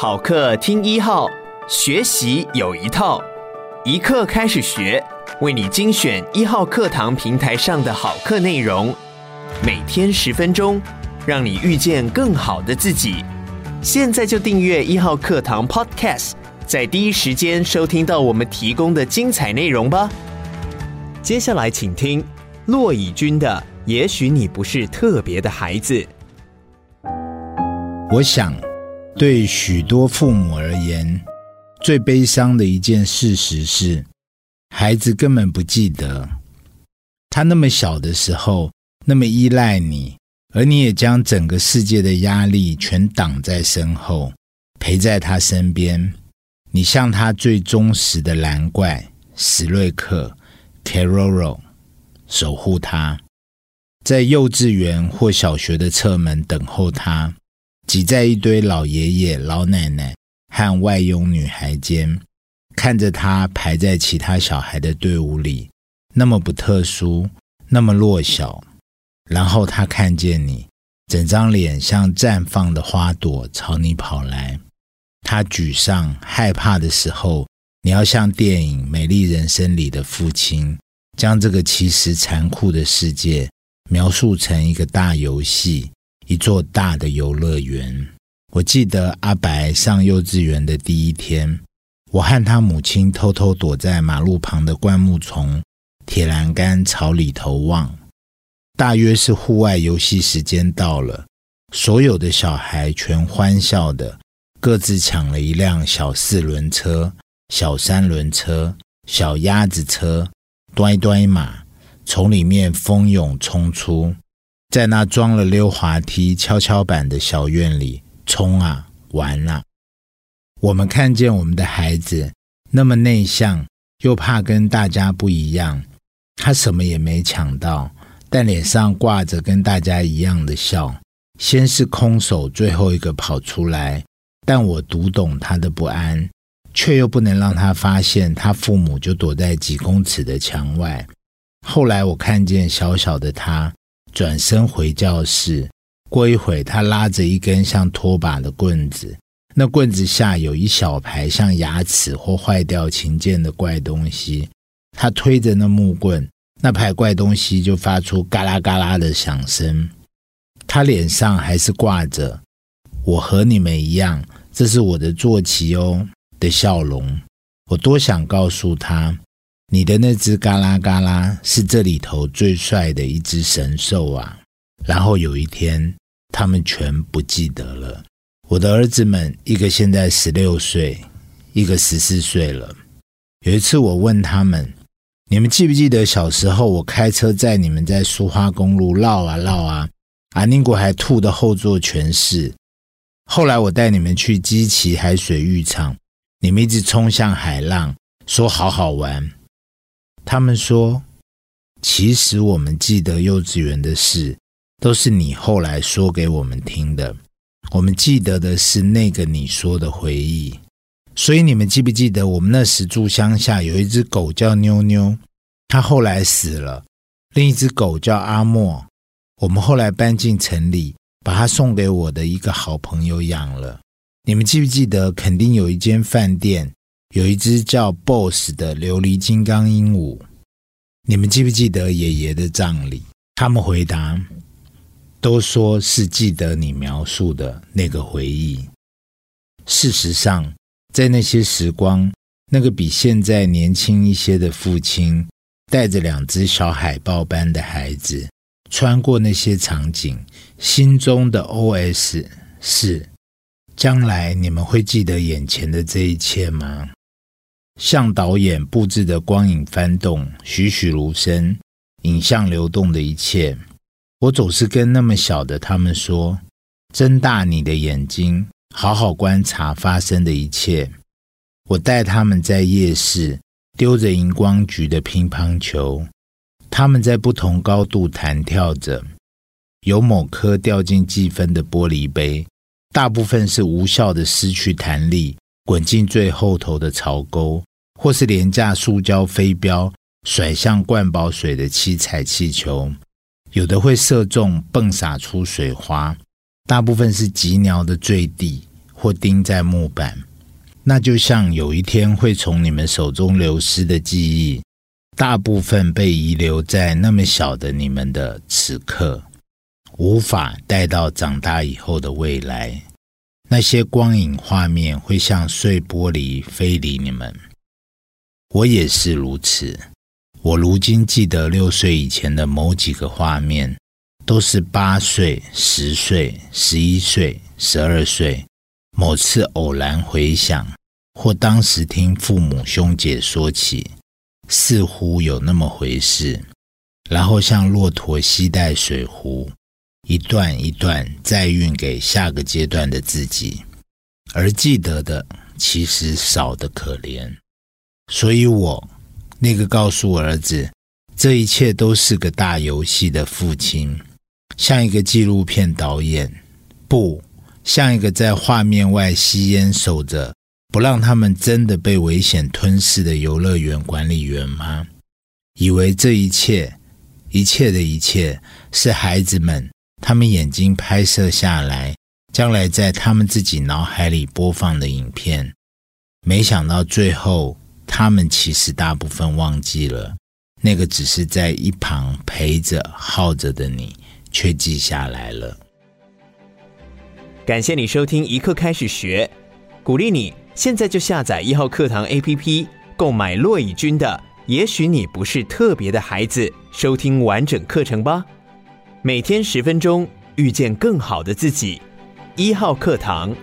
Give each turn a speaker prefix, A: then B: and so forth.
A: 好课听一号，学习有一套，一课开始学，为你精选一号课堂平台上的好课内容，每天十分钟，让你遇见更好的自己。现在就订阅一号课堂 Podcast，在第一时间收听到我们提供的精彩内容吧。接下来请听骆以军的《也许你不是特别的孩子》。
B: 我想。对许多父母而言，最悲伤的一件事实是，孩子根本不记得他那么小的时候那么依赖你，而你也将整个世界的压力全挡在身后，陪在他身边。你像他最忠实的蓝怪史瑞克 Keroro，守护他，在幼稚园或小学的侧门等候他。挤在一堆老爷爷、老奶奶和外佣女孩间，看着他排在其他小孩的队伍里，那么不特殊，那么弱小。然后他看见你，整张脸像绽放的花朵朝你跑来。他沮丧、害怕的时候，你要像电影《美丽人生》里的父亲，将这个其实残酷的世界描述成一个大游戏。一座大的游乐园。我记得阿白上幼稚园的第一天，我和他母亲偷偷躲在马路旁的灌木丛、铁栏杆朝里头望。大约是户外游戏时间到了，所有的小孩全欢笑的各自抢了一辆小四轮车、小三轮车、小鸭子车、呆呆马，从里面蜂拥冲出。在那装了溜滑梯、跷跷板的小院里冲啊玩啊，我们看见我们的孩子那么内向，又怕跟大家不一样。他什么也没抢到，但脸上挂着跟大家一样的笑。先是空手最后一个跑出来，但我读懂他的不安，却又不能让他发现他父母就躲在几公尺的墙外。后来我看见小小的他。转身回教室，过一会，他拉着一根像拖把的棍子，那棍子下有一小排像牙齿或坏掉琴键的怪东西。他推着那木棍，那排怪东西就发出嘎啦嘎啦的响声。他脸上还是挂着“我和你们一样，这是我的坐骑哦”的笑容。我多想告诉他。你的那只嘎啦嘎啦是这里头最帅的一只神兽啊！然后有一天，他们全不记得了。我的儿子们，一个现在十六岁，一个十四岁了。有一次，我问他们：“你们记不记得小时候我开车载你们在苏花公路绕啊绕啊？阿宁国还吐的后座全是。后来我带你们去基奇海水浴场，你们一直冲向海浪，说好好玩。”他们说：“其实我们记得幼稚园的事，都是你后来说给我们听的。我们记得的是那个你说的回忆。所以你们记不记得，我们那时住乡下，有一只狗叫妞妞，它后来死了；另一只狗叫阿莫，我们后来搬进城里，把它送给我的一个好朋友养了。你们记不记得？肯定有一间饭店。”有一只叫 Boss 的琉璃金刚鹦鹉，你们记不记得爷爷的葬礼？他们回答，都说是记得你描述的那个回忆。事实上，在那些时光，那个比现在年轻一些的父亲，带着两只小海豹般的孩子，穿过那些场景，心中的 OS 是：将来你们会记得眼前的这一切吗？向导演布置的光影翻动，栩栩如生，影像流动的一切。我总是跟那么小的他们说：“睁大你的眼睛，好好观察发生的一切。”我带他们在夜市丢着荧光橘的乒乓球，他们在不同高度弹跳着。有某颗掉进计分的玻璃杯，大部分是无效的，失去弹力，滚进最后头的槽沟。或是廉价塑胶飞镖甩向灌饱水的七彩气球，有的会射中，迸洒出水花；大部分是急鸟的坠地，或钉在木板，那就像有一天会从你们手中流失的记忆，大部分被遗留在那么小的你们的此刻，无法带到长大以后的未来。那些光影画面会像碎玻璃飞离你们。我也是如此。我如今记得六岁以前的某几个画面，都是八岁、十岁、十一岁、十二岁。某次偶然回想，或当时听父母兄姐说起，似乎有那么回事。然后像骆驼携带水壶。一段一段再运给下个阶段的自己，而记得的其实少得可怜。所以我那个告诉我儿子这一切都是个大游戏的父亲，像一个纪录片导演，不像一个在画面外吸烟守着，不让他们真的被危险吞噬的游乐园管理员吗？以为这一切，一切的一切是孩子们。他们眼睛拍摄下来，将来在他们自己脑海里播放的影片，没想到最后，他们其实大部分忘记了，那个只是在一旁陪着、耗着的你，却记下来了。
A: 感谢你收听一课开始学，鼓励你现在就下载一号课堂 APP，购买骆以军的《也许你不是特别的孩子》，收听完整课程吧。每天十分钟，遇见更好的自己。一号课堂。